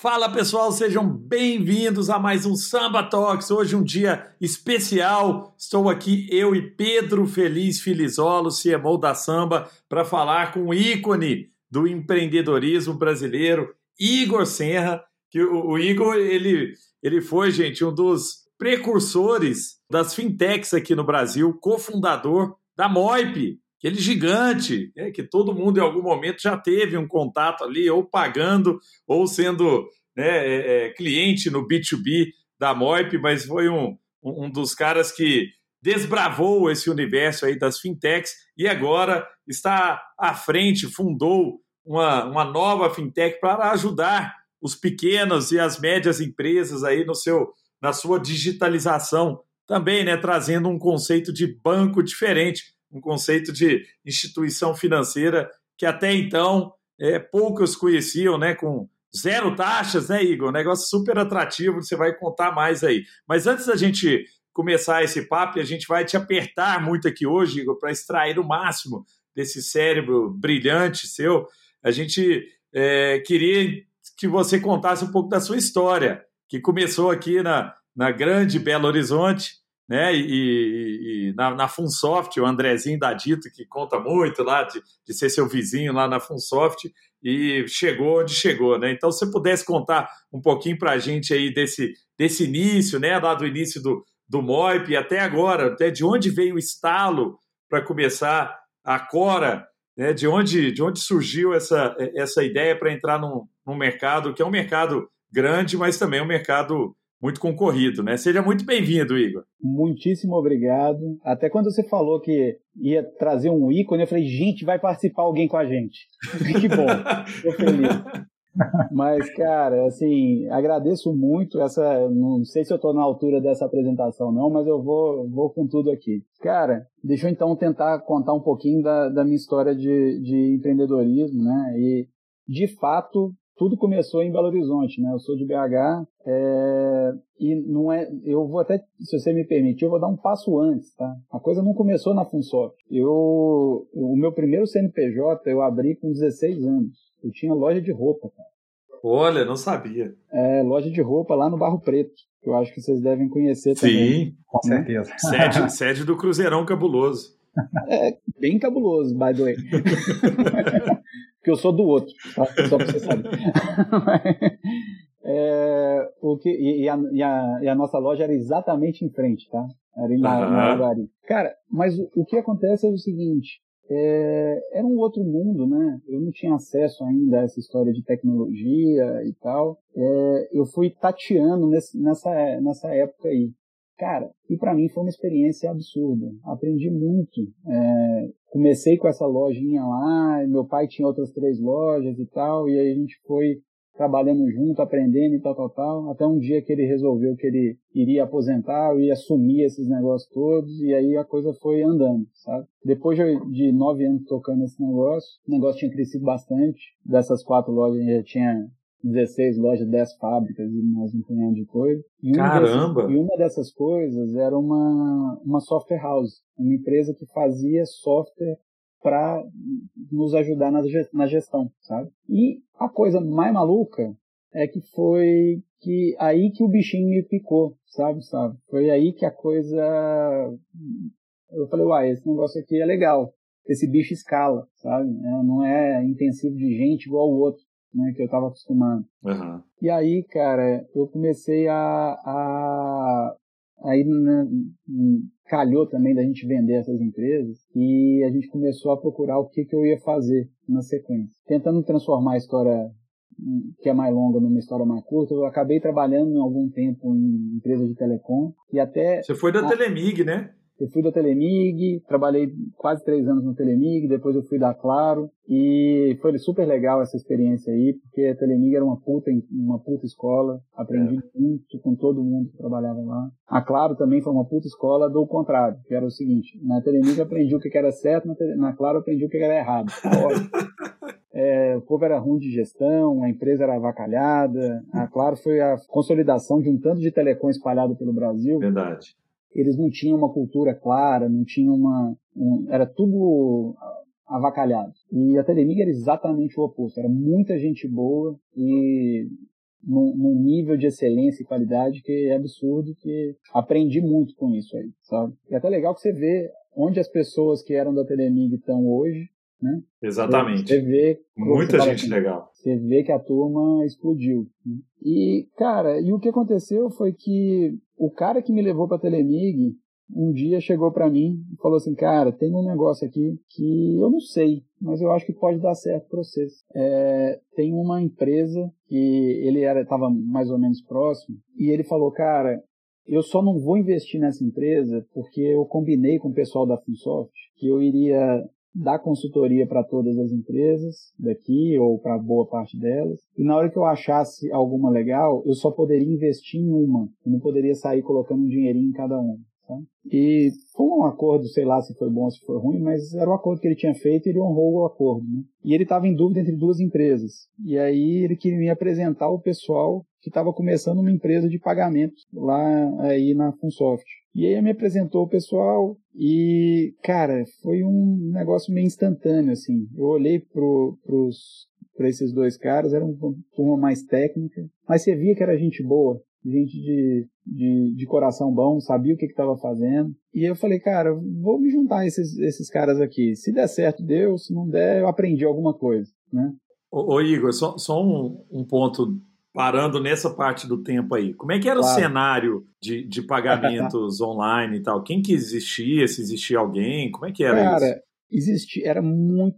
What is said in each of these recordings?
Fala pessoal, sejam bem-vindos a mais um Samba Talks. Hoje um dia especial. Estou aqui eu e Pedro Feliz Filizolo, CMO da Samba, para falar com o ícone do empreendedorismo brasileiro, Igor Senra, que o, o Igor ele ele foi, gente, um dos precursores das fintechs aqui no Brasil, cofundador da Moip, aquele gigante, né, que todo mundo em algum momento já teve um contato ali, ou pagando, ou sendo né, é, é, cliente no B2B da Moip, mas foi um, um dos caras que desbravou esse universo aí das fintechs e agora está à frente, fundou uma, uma nova fintech para ajudar os pequenos e as médias empresas aí no seu, na sua digitalização também, né, trazendo um conceito de banco diferente um conceito de instituição financeira que até então é, poucos conheciam, né? Com zero taxas, né, Igor? Um negócio super atrativo, você vai contar mais aí. Mas antes da gente começar esse papo, a gente vai te apertar muito aqui hoje, Igor, para extrair o máximo desse cérebro brilhante seu. A gente é, queria que você contasse um pouco da sua história, que começou aqui na, na grande Belo Horizonte, né? E, e, e na, na Funsoft, o Andrezinho da Dito, que conta muito lá de, de ser seu vizinho lá na Funsoft, e chegou onde chegou, né? Então, se você pudesse contar um pouquinho para a gente aí desse, desse início, né? Lá do início do, do MOIP até agora, até de onde veio o estalo para começar a Cora, né? De onde, de onde surgiu essa, essa ideia para entrar num, num mercado que é um mercado grande, mas também é um mercado muito concorrido, né? Seja muito bem-vindo, Igor. Muitíssimo obrigado. Até quando você falou que ia trazer um ícone, eu falei, gente, vai participar alguém com a gente. que bom, tô feliz. Mas, cara, assim, agradeço muito essa. Não sei se eu estou na altura dessa apresentação, não, mas eu vou, vou com tudo aqui. Cara, deixa eu então tentar contar um pouquinho da, da minha história de, de empreendedorismo, né? E, de fato, tudo começou em Belo Horizonte, né? Eu sou de BH é, e não é. Eu vou até, se você me permitir, eu vou dar um passo antes, tá? A coisa não começou na Funsoft. Eu, o meu primeiro CNPJ eu abri com 16 anos. Eu tinha loja de roupa, cara. Olha, não sabia. É, loja de roupa lá no Barro Preto, que eu acho que vocês devem conhecer também. Sim, com né? certeza. Sede, sede do Cruzeirão Cabuloso. É, bem cabuloso, by the way. Porque eu sou do outro, tá? só pra você saber. é, o que, e, a, e, a, e, a, nossa loja era exatamente em frente, tá? Era na, uhum. Cara, mas o, o, que acontece é o seguinte, é, era um outro mundo, né? Eu não tinha acesso ainda a essa história de tecnologia e tal. É, eu fui tateando nesse, nessa, nessa época aí. Cara, e para mim foi uma experiência absurda. Aprendi muito. É, comecei com essa lojinha lá, meu pai tinha outras três lojas e tal, e aí a gente foi trabalhando junto, aprendendo e tal, tal, tal, até um dia que ele resolveu que ele iria aposentar, eu ia assumir esses negócios todos, e aí a coisa foi andando, sabe? Depois de nove anos tocando esse negócio, o negócio tinha crescido bastante, dessas quatro lojas já tinha 16 lojas, 10 fábricas e mais um punhado de coisa. E Caramba! Dessas, e uma dessas coisas era uma, uma software house, uma empresa que fazia software para nos ajudar na, na gestão, sabe? E a coisa mais maluca é que foi que aí que o bichinho me picou, sabe, sabe? Foi aí que a coisa eu falei, uai, esse negócio aqui é legal. Esse bicho escala, sabe? É, não é intensivo de gente igual o outro né, que eu estava acostumado. Uhum. E aí, cara, eu comecei a, a aí né, calhou também da gente vender essas empresas e a gente começou a procurar o que, que eu ia fazer na sequência. Tentando transformar a história que é mais longa numa história mais curta, eu acabei trabalhando em algum tempo em empresa de telecom e até... Você foi da a... Telemig, né? Eu fui da Telemig, trabalhei quase três anos no Telemig, depois eu fui da Claro, e foi super legal essa experiência aí, porque a Telemig era uma puta, uma puta escola, aprendi é. muito com todo mundo que trabalhava lá. A Claro também foi uma puta escola do contrário, que era o seguinte, na Telemig aprendi o que era certo, na Claro aprendi o que era errado. É, o povo era ruim de gestão, a empresa era avacalhada. A Claro foi a consolidação de um tanto de telecom espalhado pelo Brasil. Verdade eles não tinham uma cultura clara, não tinham uma. Um, era tudo avacalhado. E a Telemig era exatamente o oposto. Era muita gente boa e num, num, nível de excelência e qualidade que é absurdo, que aprendi muito com isso aí, sabe? E é até legal que você vê onde as pessoas que eram da Telemig estão hoje, né? Exatamente. Você vê. Muita gente assim, legal. Você vê que a turma explodiu. Né? E, cara, e o que aconteceu foi que o cara que me levou para Telemig um dia chegou para mim e falou assim, cara, tem um negócio aqui que eu não sei, mas eu acho que pode dar certo para vocês. É, tem uma empresa que ele era estava mais ou menos próximo e ele falou, cara, eu só não vou investir nessa empresa porque eu combinei com o pessoal da Funsoft que eu iria dar consultoria para todas as empresas daqui ou para boa parte delas. E na hora que eu achasse alguma legal, eu só poderia investir em uma. Eu não poderia sair colocando um dinheirinho em cada uma. E foi um acordo, sei lá se foi bom ou se foi ruim, mas era o acordo que ele tinha feito e ele honrou o acordo. Né? E ele estava em dúvida entre duas empresas. E aí ele queria me apresentar o pessoal que estava começando uma empresa de pagamentos lá aí na Funsoft. E aí me apresentou o pessoal e, cara, foi um negócio meio instantâneo, assim. Eu olhei pra esses dois caras, era uma turma mais técnica, mas você via que era gente boa, gente de, de, de coração bom, sabia o que estava fazendo. E eu falei, cara, vou me juntar a esses, esses caras aqui. Se der certo, deu. Se não der, eu aprendi alguma coisa, né? Ô, ô Igor, só, só um, um ponto parando nessa parte do tempo aí. Como é que era claro. o cenário de, de pagamentos online e tal? Quem que existia? Se existia alguém? Como é que era Cara, isso? Cara, existia, era muito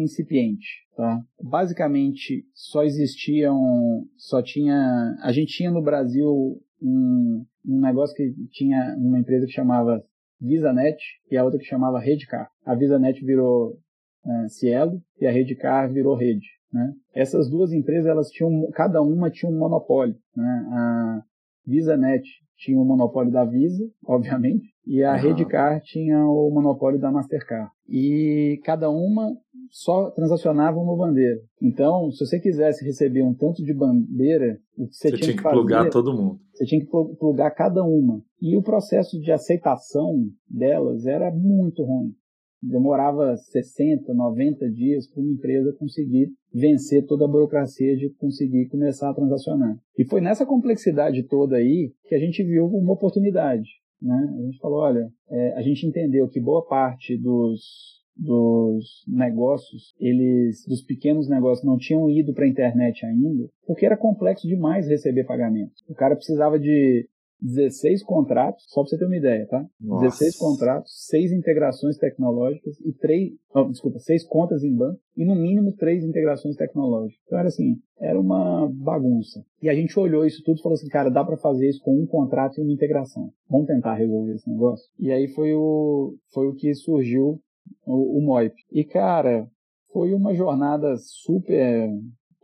incipiente, tá? Basicamente, só existiam, só tinha, a gente tinha no Brasil um, um negócio que tinha uma empresa que chamava VisaNet e a outra que chamava Redcar. A VisaNet virou uh, Cielo e a Redcar virou Rede. Né? Essas duas empresas, elas tinham, cada uma tinha um monopólio. Né? A VisaNet tinha o monopólio da Visa, obviamente, e a uhum. Redcar tinha o monopólio da Mastercard. E cada uma só transacionava uma bandeira. Então, se você quisesse receber um tanto de bandeira, o que você, você tinha, tinha que, que plugar todo mundo. Você tinha que plugar cada uma. E o processo de aceitação delas era muito ruim demorava 60, 90 dias para uma empresa conseguir vencer toda a burocracia de conseguir começar a transacionar. E foi nessa complexidade toda aí que a gente viu uma oportunidade. Né? A gente falou, olha, é, a gente entendeu que boa parte dos dos negócios, eles, dos pequenos negócios, não tinham ido para a internet ainda, porque era complexo demais receber pagamentos. O cara precisava de 16 contratos, só para você ter uma ideia, tá? Nossa. 16 contratos, 6 integrações tecnológicas e 3, oh, desculpa, 6 contas em banco e no mínimo 3 integrações tecnológicas. Então era assim, era uma bagunça. E a gente olhou isso tudo e falou assim, cara, dá para fazer isso com um contrato e uma integração. Vamos tentar resolver esse negócio? E aí foi o, foi o que surgiu o, o MOIP. E cara, foi uma jornada super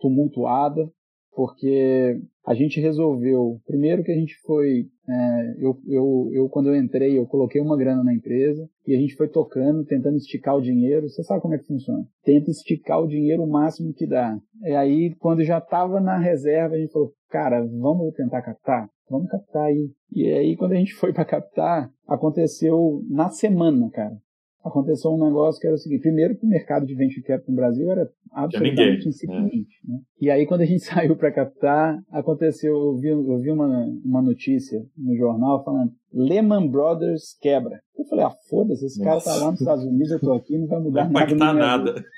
tumultuada, porque a gente resolveu, primeiro que a gente foi, é, eu, eu, eu quando eu entrei, eu coloquei uma grana na empresa e a gente foi tocando, tentando esticar o dinheiro. Você sabe como é que funciona? Tenta esticar o dinheiro o máximo que dá. E aí, quando já estava na reserva, a gente falou, cara, vamos tentar captar? Vamos captar aí. E aí, quando a gente foi para captar, aconteceu na semana, cara aconteceu um negócio que era o seguinte: primeiro, que o mercado de venture capital no Brasil era absolutamente incipiente. É. Né? E aí, quando a gente saiu para captar, aconteceu, eu vi, eu vi uma, uma notícia no jornal falando Lehman Brothers quebra. Eu falei, ah, foda-se, esse cara tá lá nos Estados Unidos, eu tô aqui, não vai mudar não vai nada. nada.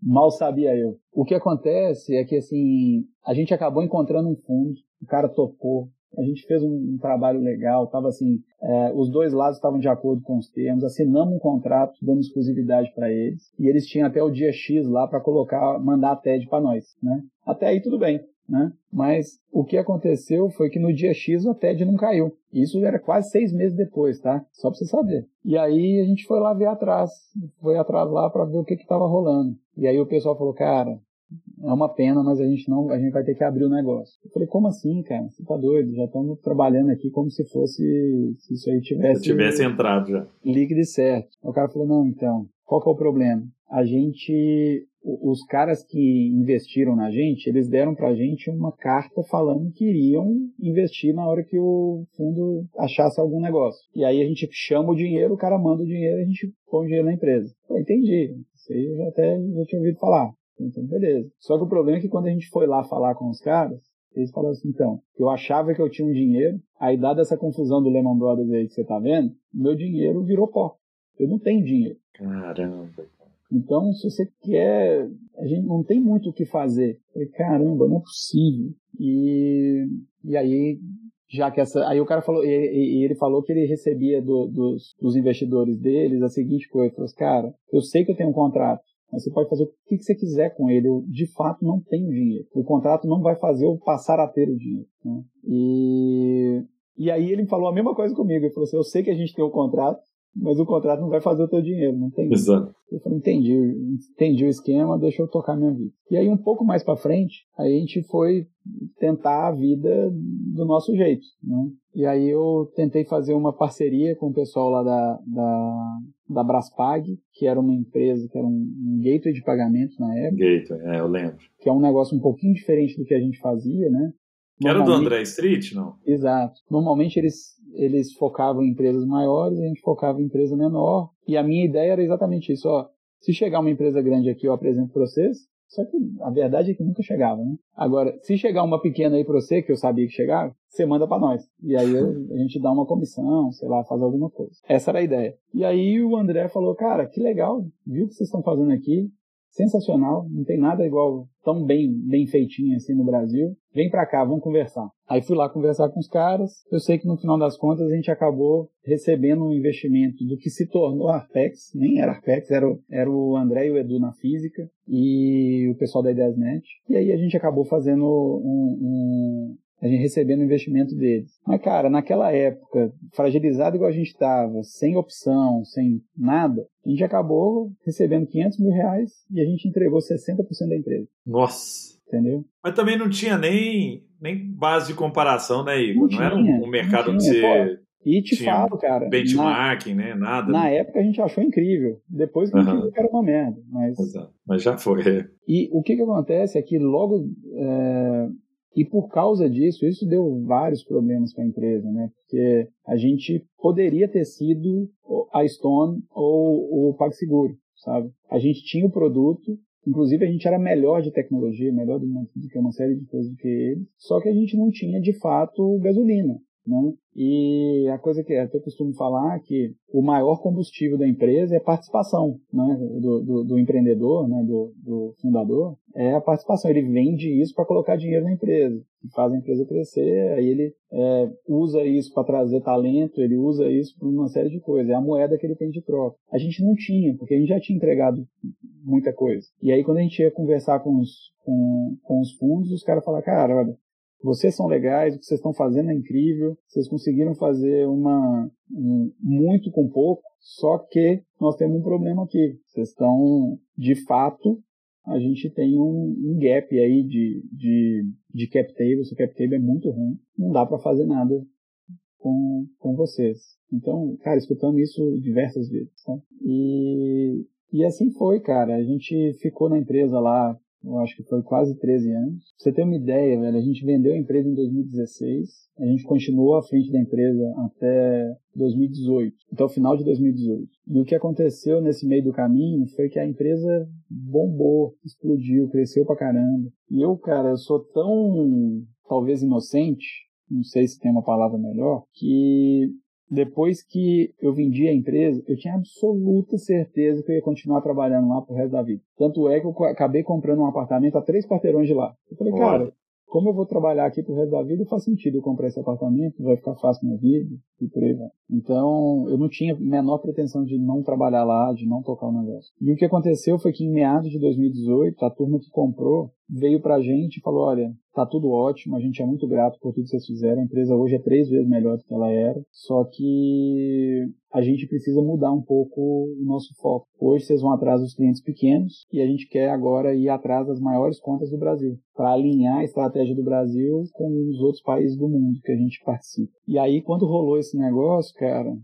Mal sabia eu. O que acontece é que, assim, a gente acabou encontrando um fundo, o cara topou, a gente fez um, um trabalho legal, tava assim, é, os dois lados estavam de acordo com os termos, assinamos um contrato dando exclusividade para eles, e eles tinham até o dia X lá para colocar, mandar a TED para nós, né? Até aí tudo bem. né? Mas o que aconteceu foi que no dia X o TED não caiu. Isso era quase seis meses depois, tá? Só pra você saber. E aí a gente foi lá ver atrás, foi atrás lá para ver o que que tava rolando. E aí o pessoal falou, cara, é uma pena, mas a gente não, a gente vai ter que abrir o negócio. Eu falei, como assim, cara? Você tá doido? Já estamos trabalhando aqui como se fosse, se isso aí tivesse... Se tivesse entrado já. Líquido e certo. O cara falou, não, então, qual que é o problema? A gente, os caras que investiram na gente, eles deram pra gente uma carta falando que iriam investir na hora que o fundo achasse algum negócio. E aí a gente chama o dinheiro, o cara manda o dinheiro e a gente põe o dinheiro na empresa. Eu entendi. Isso aí eu já até já tinha ouvido falar. Então, beleza. Só que o problema é que quando a gente foi lá falar com os caras, eles falaram assim, então, eu achava que eu tinha um dinheiro, aí dada essa confusão do Lehman Brothers aí que você tá vendo, meu dinheiro virou pó. Eu não tenho dinheiro. Caramba. Então, se você quer, a gente não tem muito o que fazer. Eu falei, caramba, não é possível. E, e aí, já que essa, aí o cara falou, e, e ele falou que ele recebia do, dos, dos investidores deles a seguinte coisa, ele falou, assim, cara, eu sei que eu tenho um contrato, mas você pode fazer o que você quiser com ele. Eu, de fato, não tenho dinheiro. O contrato não vai fazer eu passar a ter o dinheiro. Né? E, e aí ele falou a mesma coisa comigo. Ele falou assim, eu sei que a gente tem um contrato, mas o contrato não vai fazer o teu dinheiro, não tem. Exato. Eu falei, entendi, entendi o esquema, deixa eu tocar minha vida. E aí um pouco mais para frente, a gente foi tentar a vida do nosso jeito, né? E aí eu tentei fazer uma parceria com o pessoal lá da, da, da Braspag, que era uma empresa, que era um, um gateway de pagamento na época. Gateway, é, eu lembro. Que é um negócio um pouquinho diferente do que a gente fazia, né? Que era do André Street, não? Exato. Normalmente eles, eles focavam em empresas maiores, a gente focava em empresa menor. E a minha ideia era exatamente isso. Ó, se chegar uma empresa grande aqui, eu apresento para vocês. Só que a verdade é que nunca chegava, né? Agora, se chegar uma pequena aí para você, que eu sabia que chegava, você manda para nós. E aí a gente dá uma comissão, sei lá, faz alguma coisa. Essa era a ideia. E aí o André falou, cara, que legal, viu o que vocês estão fazendo aqui? Sensacional, não tem nada igual tão bem bem feitinho assim no Brasil. Vem pra cá, vamos conversar. Aí fui lá conversar com os caras. Eu sei que no final das contas a gente acabou recebendo um investimento do que se tornou Arpex, nem era Arpex, era, o, era o André e o Edu na física e o pessoal da Ideiasnet. E aí a gente acabou fazendo um, um a gente recebendo o investimento deles. Mas, cara, naquela época, fragilizado igual a gente estava, sem opção, sem nada, a gente acabou recebendo 500 mil reais e a gente entregou 60% da empresa. Nossa! Entendeu? Mas também não tinha nem, nem base de comparação, né, Igor? Não, não tinha, era um, um mercado que você... Pô, e te falo, cara. Benchmarking, na, né? Nada. Na né? época a gente achou incrível. Depois que a gente viu que era uma merda. Mas, mas já foi. E o que, que acontece é que logo. É, e por causa disso, isso deu vários problemas para a empresa, né? Porque a gente poderia ter sido a Stone ou o PagSeguro, sabe? A gente tinha o produto, inclusive a gente era melhor de tecnologia, melhor do que uma série de coisas do que eles, só que a gente não tinha de fato gasolina. Né? E a coisa que até costumo falar é que o maior combustível da empresa é participação né? do, do, do empreendedor, né? do, do, fundador, é a participação. Ele vende isso para colocar dinheiro na empresa, faz a empresa crescer, aí ele é, usa isso para trazer talento, ele usa isso para uma série de coisas. É a moeda que ele tem de troca. A gente não tinha, porque a gente já tinha entregado muita coisa. E aí quando a gente ia conversar com os, com, com os fundos, os caras falaram, cara, olha, vocês são legais, o que vocês estão fazendo é incrível, vocês conseguiram fazer uma um, muito com pouco, só que nós temos um problema aqui. Vocês estão, de fato, a gente tem um, um gap aí de, de, de cap table, o cap table é muito ruim, não dá para fazer nada com, com vocês. Então, cara, escutamos isso diversas vezes. Tá? E, e assim foi, cara. A gente ficou na empresa lá eu acho que foi quase 13 anos. Pra você ter uma ideia, velho, a gente vendeu a empresa em 2016, a gente continuou à frente da empresa até 2018, até o final de 2018. E o que aconteceu nesse meio do caminho foi que a empresa bombou, explodiu, cresceu pra caramba. E eu, cara, eu sou tão, talvez inocente, não sei se tem uma palavra melhor, que depois que eu vendi a empresa, eu tinha absoluta certeza que eu ia continuar trabalhando lá pro resto da vida. Tanto é que eu acabei comprando um apartamento a três quarteirões de lá. Eu falei, cara, como eu vou trabalhar aqui pro resto da vida, faz sentido eu comprar esse apartamento, vai ficar fácil minha vida, e por aí vai. Então, eu não tinha menor pretensão de não trabalhar lá, de não tocar o negócio. E o que aconteceu foi que em meados de 2018, a turma que comprou, veio pra gente e falou, olha, tá tudo ótimo, a gente é muito grato por tudo que vocês fizeram, a empresa hoje é três vezes melhor do que ela era, só que a gente precisa mudar um pouco o nosso foco. Hoje vocês vão atrás dos clientes pequenos e a gente quer agora ir atrás das maiores contas do Brasil, para alinhar a estratégia do Brasil com os outros países do mundo que a gente participa. E aí, quando rolou esse negócio, cara,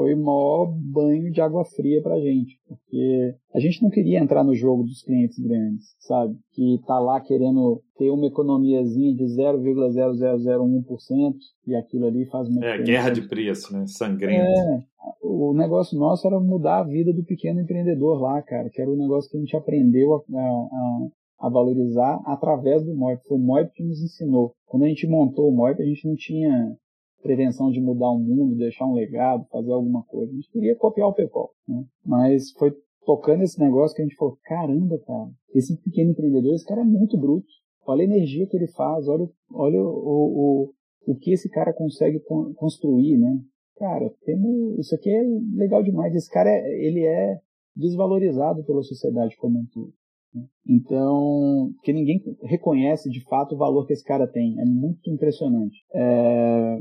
foi o maior banho de água fria pra gente, porque a gente não queria entrar no jogo dos clientes grandes, sabe? Que tá lá querendo ter uma economiazinha de 0,0001% e aquilo ali faz uma É, guerra de preço, né? Sangrento. É, o negócio nosso era mudar a vida do pequeno empreendedor lá, cara, que era um negócio que a gente aprendeu a, a, a valorizar através do MOIP. Foi o MOIP que nos ensinou. Quando a gente montou o MOIP, a gente não tinha pretensão de mudar o mundo, deixar um legado, fazer alguma coisa. A gente queria copiar o PayPal, né? Mas foi tocando esse negócio que a gente falou, caramba, cara, esse pequeno empreendedor, esse cara é muito bruto. Olha a energia que ele faz, olha, olha o, o, o que esse cara consegue construir, né? Cara, temos, isso aqui é legal demais. Esse cara, é, ele é desvalorizado pela sociedade como um todo. Né? Então, que ninguém reconhece de fato o valor que esse cara tem. É muito impressionante. É,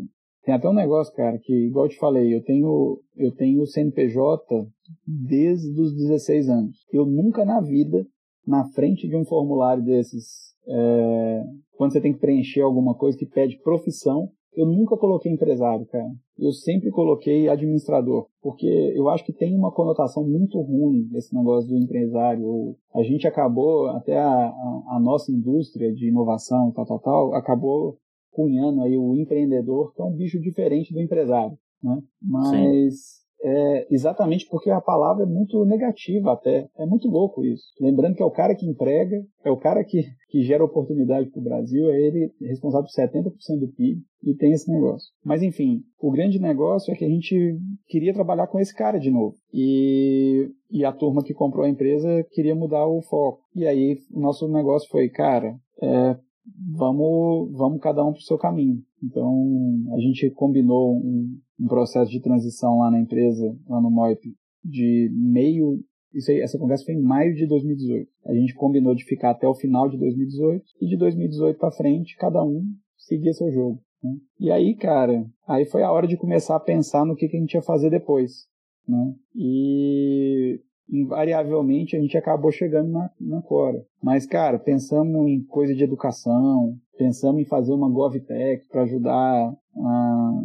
tem até um negócio, cara, que, igual eu te falei, eu tenho, eu tenho CNPJ desde os 16 anos. Eu nunca na vida, na frente de um formulário desses, é, quando você tem que preencher alguma coisa que pede profissão, eu nunca coloquei empresário, cara. Eu sempre coloquei administrador, porque eu acho que tem uma conotação muito ruim esse negócio do empresário. A gente acabou, até a, a, a nossa indústria de inovação, tal, tal, tal, acabou cunhando aí o empreendedor, que é um bicho diferente do empresário, né? Mas é exatamente porque a palavra é muito negativa até. É muito louco isso. Lembrando que é o cara que emprega, é o cara que, que gera oportunidade para o Brasil, é ele responsável por 70% do PIB e tem esse negócio. Mas enfim, o grande negócio é que a gente queria trabalhar com esse cara de novo. E, e a turma que comprou a empresa queria mudar o foco. E aí o nosso negócio foi, cara, é, vamos, vamos cada um para o seu caminho. Então, a gente combinou um, um, processo de transição lá na empresa, lá no MOIP, de meio. Isso aí, essa conversa foi em maio de 2018. A gente combinou de ficar até o final de 2018 e de 2018 para frente, cada um seguia seu jogo. Né? E aí, cara, aí foi a hora de começar a pensar no que, que a gente ia fazer depois. Né? E invariavelmente a gente acabou chegando na, na Cora. Mas, cara, pensamos em coisa de educação, pensamos em fazer uma GovTech para ajudar a,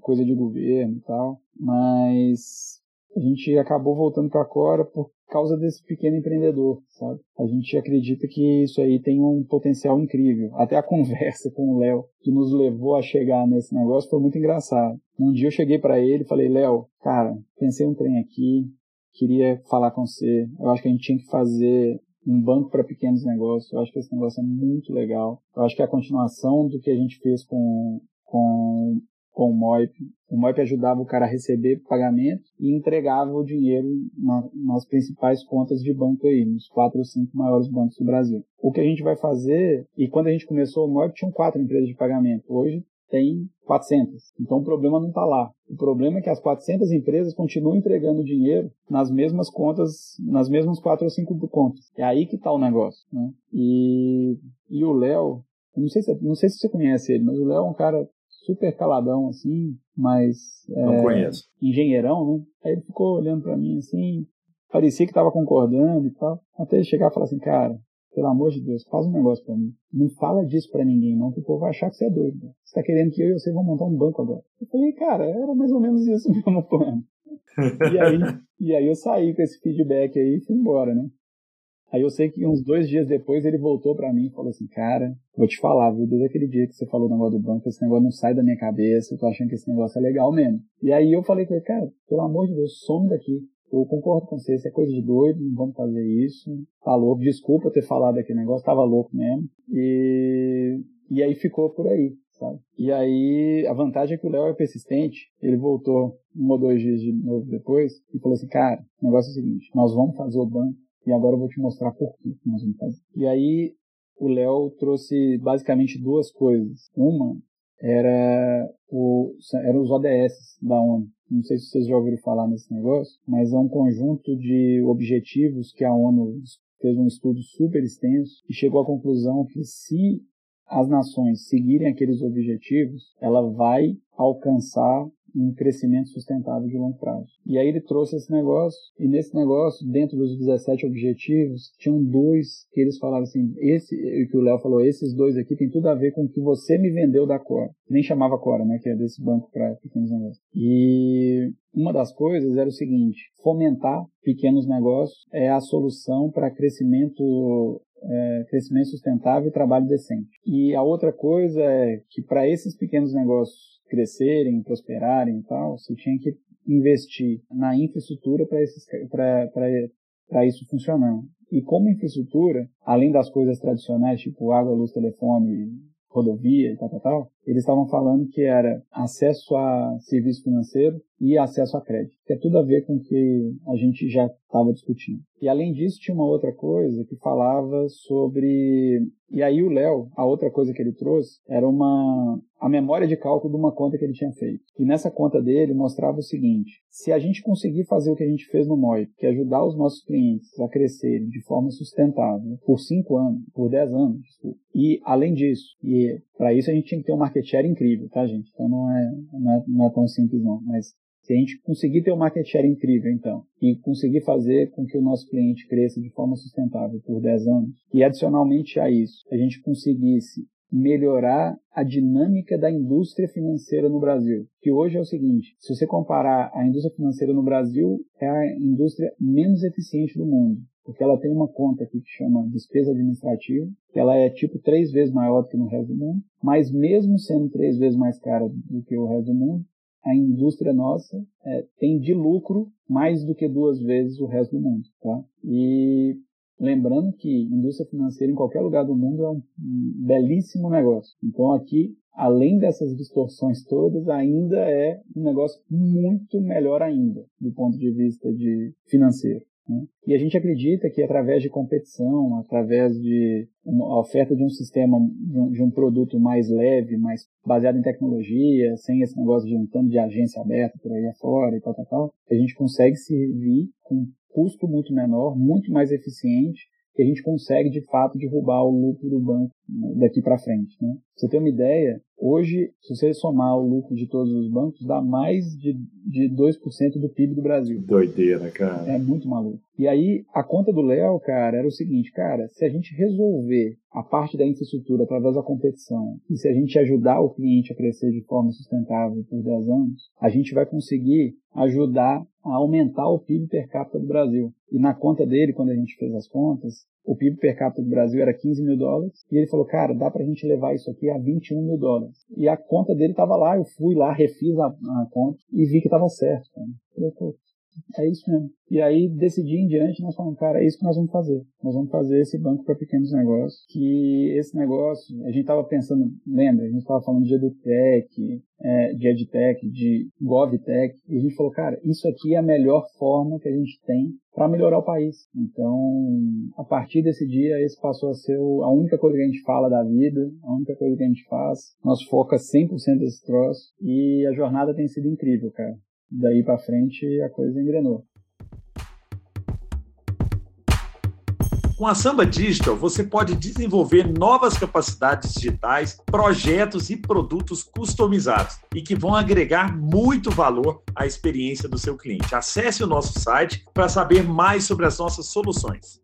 coisa de governo e tal, mas a gente acabou voltando para a Cora por causa desse pequeno empreendedor, sabe? A gente acredita que isso aí tem um potencial incrível. Até a conversa com o Léo, que nos levou a chegar nesse negócio, foi muito engraçado. Um dia eu cheguei para ele e falei, Léo, cara, pensei um trem aqui, queria falar com você. Eu acho que a gente tinha que fazer um banco para pequenos negócios. Eu acho que esse negócio é muito legal. Eu acho que é a continuação do que a gente fez com, com, com o MOIP. O MOIP ajudava o cara a receber pagamento e entregava o dinheiro na, nas principais contas de banco aí, nos quatro ou cinco maiores bancos do Brasil. O que a gente vai fazer, e quando a gente começou o MOIP tinham quatro empresas de pagamento. Hoje tem 400. Então o problema não está lá. O problema é que as 400 empresas continuam entregando dinheiro nas mesmas contas, nas mesmas quatro ou cinco contas. É aí que está o negócio. Né? E, e o Léo, não sei, se, não sei se você conhece ele, mas o Léo é um cara super caladão assim, mas não é, conheço. engenheirão, né? Aí ele ficou olhando para mim assim, parecia que estava concordando e tal, até ele chegar e falar assim, cara, pelo amor de Deus, faz um negócio pra mim. Não fala disso pra ninguém, não, que o povo vai achar que você é doido. Você tá querendo que eu e você vão montar um banco agora. Eu falei, cara, era mais ou menos isso mesmo plano. e, aí, e aí eu saí com esse feedback aí e fui embora, né? Aí eu sei que uns dois dias depois ele voltou para mim e falou assim, cara, vou te falar, viu, desde aquele dia que você falou o negócio do banco, esse negócio não sai da minha cabeça, eu tô achando que esse negócio é legal mesmo. E aí eu falei com ele, cara, pelo amor de Deus, some daqui. Eu concordo com você, isso é coisa de doido, não vamos fazer isso. Tá louco, desculpa ter falado aquele negócio, tava louco mesmo. E, e aí ficou por aí, sabe? E aí a vantagem é que o Léo é persistente, ele voltou um ou dois dias de novo depois e falou assim, cara, o negócio é o seguinte, nós vamos fazer o banco e agora eu vou te mostrar por que nós vamos fazer. E aí o Léo trouxe basicamente duas coisas. Uma era o, eram os ODS da ONU. Não sei se vocês já ouviram falar nesse negócio, mas é um conjunto de objetivos que a ONU fez um estudo super extenso e chegou à conclusão que se as nações seguirem aqueles objetivos, ela vai alcançar um crescimento sustentável de longo prazo. E aí ele trouxe esse negócio, e nesse negócio, dentro dos 17 objetivos, tinham dois que eles falaram assim, esse que o Léo falou, esses dois aqui tem tudo a ver com o que você me vendeu da Cora. Nem chamava Cora, né, que é desse banco para pequenos negócios. E uma das coisas era o seguinte, fomentar pequenos negócios é a solução para crescimento é, crescimento sustentável e trabalho decente. E a outra coisa é que para esses pequenos negócios crescerem, prosperarem e tal, você tinha que investir na infraestrutura para isso funcionar. E como infraestrutura, além das coisas tradicionais, tipo água, luz, telefone, rodovia e tal, tal, tal, eles estavam falando que era acesso a serviço financeiro e acesso a crédito, que é tudo a ver com o que a gente já estava discutindo. E além disso, tinha uma outra coisa que falava sobre. E aí, o Léo, a outra coisa que ele trouxe era uma a memória de cálculo de uma conta que ele tinha feito. E nessa conta dele mostrava o seguinte: se a gente conseguir fazer o que a gente fez no MOI, que é ajudar os nossos clientes a crescerem de forma sustentável por 5 anos, por 10 anos, desculpa, e além disso, e para isso a gente tinha que ter um market share incrível, tá, gente? Então não é, não é, não é tão simples não, mas se a gente conseguir ter um market share incrível, então, e conseguir fazer com que o nosso cliente cresça de forma sustentável por 10 anos, e adicionalmente a isso, a gente conseguisse melhorar a dinâmica da indústria financeira no Brasil. Que hoje é o seguinte: se você comparar a indústria financeira no Brasil, é a indústria menos eficiente do mundo. Porque ela tem uma conta aqui que chama despesa administrativa, que ela é tipo três vezes maior do que no resto do mundo, mas mesmo sendo três vezes mais cara do que o resto do mundo, a indústria nossa é, tem de lucro mais do que duas vezes o resto do mundo. Tá? E Lembrando que indústria financeira em qualquer lugar do mundo é um, belíssimo negócio. Então aqui, além dessas distorções todas, ainda é um negócio muito melhor ainda do ponto de vista de financeiro. Né? E a gente acredita que através de competição, através de uma oferta de um sistema, de um, de um, produto mais leve, mais baseado em tecnologia, sem esse negócio de um tanto de agência aberta por aí afora e tal, tal, tal, a gente consegue servir com custo muito menor, muito mais eficiente, que a gente consegue de fato derrubar o lucro do banco daqui para frente. Né? Pra você ter uma ideia, hoje, se você somar o lucro de todos os bancos, dá mais de, de 2% do PIB do Brasil. Doideira, cara. É muito maluco. E aí, a conta do Léo, cara, era o seguinte, cara, se a gente resolver a parte da infraestrutura através da competição e se a gente ajudar o cliente a crescer de forma sustentável por 10 anos, a gente vai conseguir ajudar a aumentar o PIB per capita do Brasil. E na conta dele, quando a gente fez as contas, o PIB per capita do Brasil era 15 mil dólares, e ele falou, cara, dá pra gente levar isso aqui a 21 mil dólares. E a conta dele tava lá, eu fui lá, refiz a, a conta e vi que tava certo. Cara. Eu falei, é isso mesmo. E aí, decidi em diante, nós falamos, cara, é isso que nós vamos fazer. Nós vamos fazer esse banco para pequenos negócios. Que esse negócio, a gente estava pensando, lembra? A gente estava falando de EduTech, é, de EdTech, de GovTech. E a gente falou, cara, isso aqui é a melhor forma que a gente tem para melhorar o país. Então, a partir desse dia, esse passou a ser a única coisa que a gente fala da vida, a única coisa que a gente faz. Nós foca 100% desse troço. E a jornada tem sido incrível, cara daí para frente a coisa engrenou. Com a Samba Digital, você pode desenvolver novas capacidades digitais, projetos e produtos customizados e que vão agregar muito valor à experiência do seu cliente. Acesse o nosso site para saber mais sobre as nossas soluções.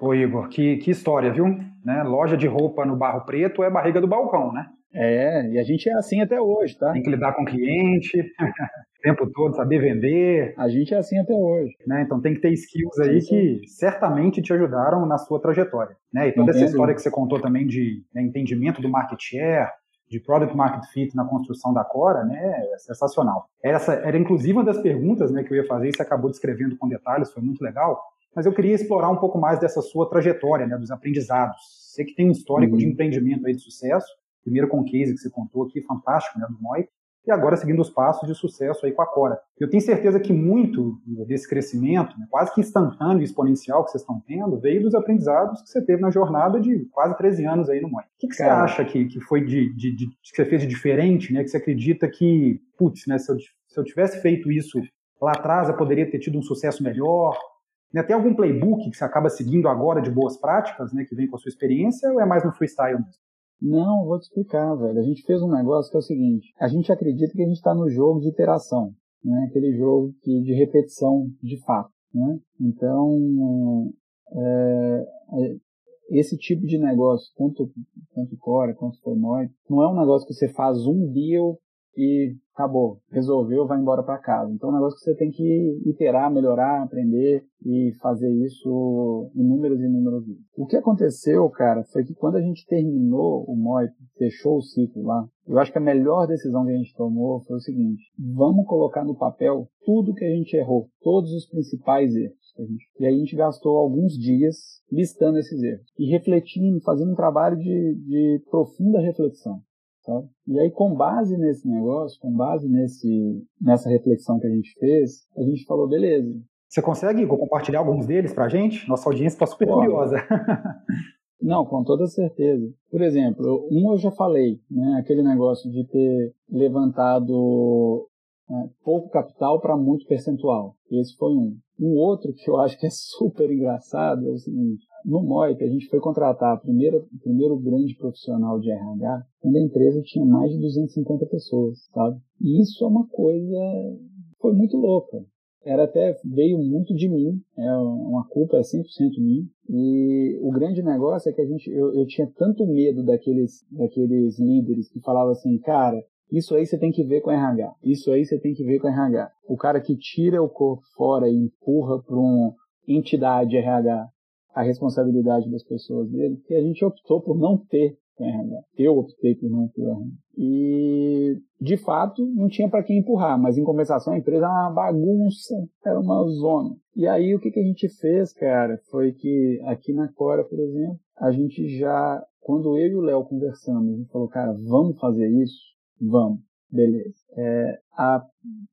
Ô Igor, que, que história, viu? Né? Loja de roupa no Barro Preto é barriga do balcão, né? É, e a gente é assim até hoje, tá? Tem que lidar com o cliente o tempo todo, saber vender. A gente é assim até hoje. Né? Então tem que ter skills aí sim, sim. que certamente te ajudaram na sua trajetória. Né? E toda essa história que você contou também de né, entendimento do market share, de product market fit na construção da Cora, né, é sensacional. Essa era inclusive uma das perguntas né, que eu ia fazer e você acabou descrevendo com detalhes, foi muito legal. Mas eu queria explorar um pouco mais dessa sua trajetória, né, dos aprendizados. Você que tem um histórico uhum. de empreendimento aí de sucesso, Primeiro com o case que você contou aqui, fantástico, né, do Moi, e agora seguindo os passos de sucesso aí com a Cora. Eu tenho certeza que muito desse crescimento, né, quase que instantâneo e exponencial que vocês estão tendo, veio dos aprendizados que você teve na jornada de quase 13 anos aí no Moi. O que, que você acha que, que foi de, de, de, que você fez de diferente, né, que você acredita que, putz, né, se eu, se eu tivesse feito isso lá atrás, eu poderia ter tido um sucesso melhor? Né? Tem algum playbook que você acaba seguindo agora de boas práticas, né, que vem com a sua experiência, ou é mais no freestyle mesmo? Não, vou te explicar, velho. A gente fez um negócio que é o seguinte: a gente acredita que a gente está no jogo de iteração, né? Aquele jogo que, de repetição de fato, né? Então, é, é, esse tipo de negócio, tanto, tanto Core quanto Formoid, não é um negócio que você faz um deal e acabou, resolveu, vai embora para casa. Então é um negócio que você tem que iterar, melhorar, aprender e fazer isso inúmeras e inúmeras vezes. O que aconteceu, cara, foi que quando a gente terminou o MOIP, fechou o ciclo lá, eu acho que a melhor decisão que a gente tomou foi o seguinte: vamos colocar no papel tudo que a gente errou, todos os principais erros. E aí a gente gastou alguns dias listando esses erros e refletindo, fazendo um trabalho de, de profunda reflexão. Sabe? E aí, com base nesse negócio, com base nesse, nessa reflexão que a gente fez, a gente falou, beleza. Você consegue compartilhar alguns deles pra gente? Nossa audiência está super Pô, curiosa. Não, com toda certeza. Por exemplo, um eu já falei, né? Aquele negócio de ter levantado né, pouco capital para muito percentual. Esse foi um. Um outro que eu acho que é super engraçado é o seguinte: no MOIP, a gente foi contratar a primeira, o primeiro grande profissional de RH quando a empresa tinha mais de 250 pessoas, sabe? E isso é uma coisa. foi muito louca. Era até, veio muito de mim, é uma culpa é 100% minha. E o grande negócio é que a gente, eu, eu tinha tanto medo daqueles, daqueles líderes que falavam assim, cara, isso aí você tem que ver com RH. Isso aí você tem que ver com RH. O cara que tira o corpo fora e empurra para uma entidade RH a responsabilidade das pessoas dele, que a gente optou por não ter RH. Eu optei por não ter RH. E, de fato, não tinha para quem empurrar, mas em compensação a empresa era uma bagunça, era uma zona. E aí o que, que a gente fez, cara, foi que aqui na Cora, por exemplo, a gente já, quando eu e o Léo conversamos, a gente falou, cara, vamos fazer isso? Vamos. Beleza. É, a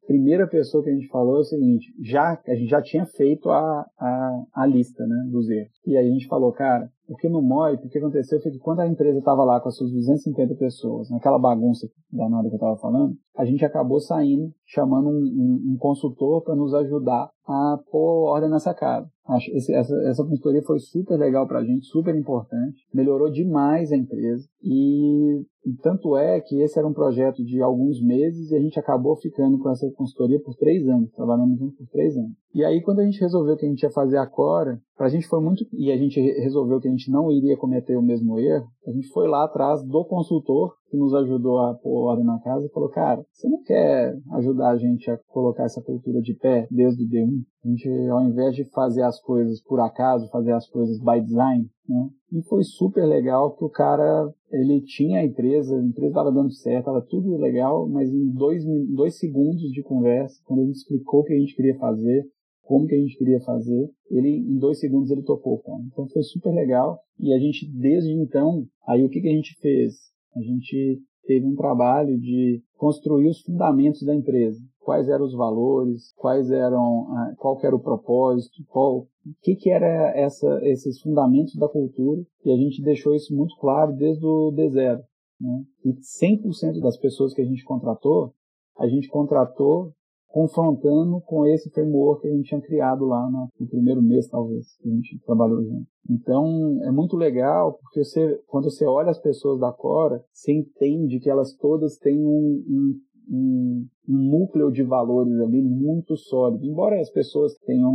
primeira pessoa que a gente falou é o seguinte, já, a gente já tinha feito a, a, a lista né, dos erros. E aí a gente falou, cara, porque no MOIP, o que aconteceu foi que quando a empresa estava lá com as suas 250 pessoas, naquela bagunça danada que eu estava falando, a gente acabou saindo, chamando um, um, um consultor para nos ajudar a pôr ordem nessa casa. Esse, essa, essa consultoria foi super legal para a gente, super importante, melhorou demais a empresa e tanto é que esse era um projeto de alguns meses e a gente acabou ficando com essa consultoria por três anos, trabalhando junto por três anos. E aí quando a gente resolveu que a gente ia fazer a Cora, para a gente foi muito e a gente resolveu que a gente não iria cometer o mesmo erro, a gente foi lá atrás do consultor que nos ajudou a pôr ordem na casa e falou, cara, você não quer ajudar a gente a colocar essa cultura de pé desde o D1? A gente, ao invés de fazer as coisas por acaso, fazer as coisas by design, né? E foi super legal que o cara, ele tinha a empresa, a empresa estava dando certo, estava tudo legal, mas em dois, dois segundos de conversa, quando ele explicou o que a gente queria fazer, como que a gente queria fazer, ele em dois segundos ele topou, cara. Então foi super legal e a gente desde então, aí o que que a gente fez? A gente teve um trabalho de construir os fundamentos da empresa. Quais eram os valores, quais eram, ah, qual era o propósito, qual, o que que era essa, esses fundamentos da cultura, e a gente deixou isso muito claro desde o D zero. Né? E 100% das pessoas que a gente contratou, a gente contratou confrontando com esse framework que a gente tinha criado lá no, no primeiro mês, talvez, que a gente trabalhou junto. Então, é muito legal, porque você, quando você olha as pessoas da Cora, você entende que elas todas têm um, um um, núcleo de valores ali muito sólido. Embora as pessoas tenham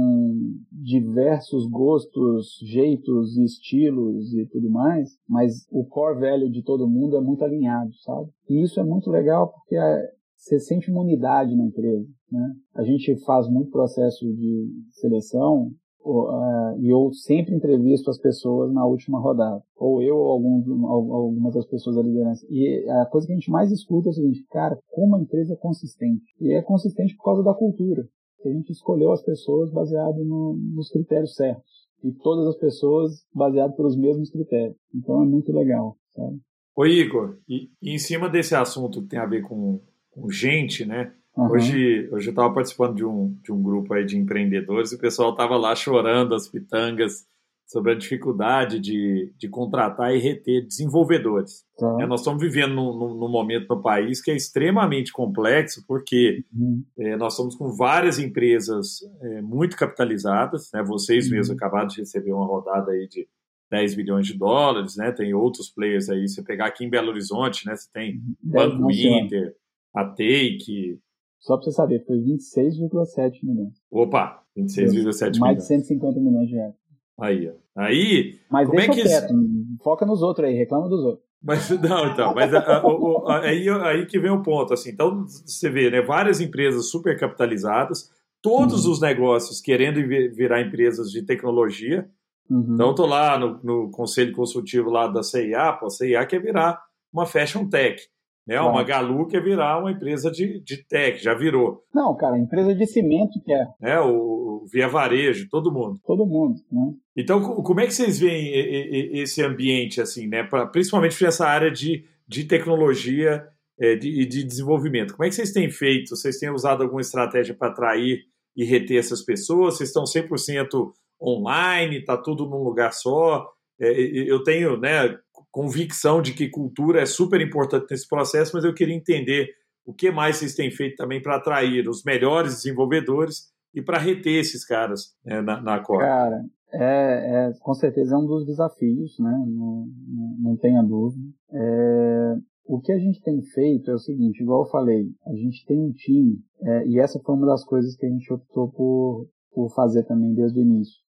diversos gostos, jeitos, estilos e tudo mais, mas o core value de todo mundo é muito alinhado, sabe? E isso é muito legal porque é, você sente uma unidade na empresa. Né? A gente faz muito processo de seleção e eu sempre entrevisto as pessoas na última rodada. Ou eu ou algum, algumas das pessoas da liderança. E a coisa que a gente mais escuta é o seguinte, cara, como a empresa é consistente. E é consistente por causa da cultura. A gente escolheu as pessoas baseado no, nos critérios certos. E todas as pessoas baseado pelos mesmos critérios. Então é muito legal, sabe? Igor, e, e em cima desse assunto que tem a ver com gente, né? Uhum. Hoje, hoje eu estava participando de um, de um grupo aí de empreendedores e o pessoal estava lá chorando as pitangas sobre a dificuldade de, de contratar e reter desenvolvedores. Tá. É, nós estamos vivendo num, num, momento no país que é extremamente complexo, porque uhum. é, nós estamos com várias empresas é, muito capitalizadas, né? vocês uhum. mesmos acabaram de receber uma rodada aí de 10 bilhões de dólares, né? tem outros players aí, você pegar aqui em Belo Horizonte, né? você tem uhum. Banco Inter, a Take... Só para você saber, foi 26,7 milhões. Opa, 26,7 milhões. Mais de 150 milhões de reais. Aí, aí. Mas como é que quieto, foca nos outros aí, reclama dos outros. Mas não, então, mas a, a, a, aí, aí que vem o ponto, assim. Então você vê, né, várias empresas super capitalizadas, todos uhum. os negócios querendo virar empresas de tecnologia. Uhum. Então estou lá no, no, conselho consultivo lá da CIA, pô, a CIA quer virar uma fashion tech. Né? Claro. Uma Galu quer virar uma empresa de, de tech, já virou. Não, cara, empresa de cimento que é. É, o, o Via Varejo, todo mundo. Todo mundo, né? Então, como é que vocês veem esse ambiente, assim, né? Pra, principalmente para essa área de, de tecnologia e é, de, de, desenvolvimento. Como é que vocês têm feito? Vocês têm usado alguma estratégia para atrair e reter essas pessoas? Vocês estão 100% online? Está tudo num lugar só? É, eu tenho, né, convicção de que cultura é super importante nesse processo, mas eu queria entender o que mais vocês têm feito também para atrair os melhores desenvolvedores e para reter esses caras né, na, na Core. Cara, é, é, com certeza é um dos desafios, né? Não, não, não tenha dúvida. É, o que a gente tem feito é o seguinte, igual eu falei, a gente tem um time, é, e essa foi uma das coisas que a gente optou por, por fazer também desde o início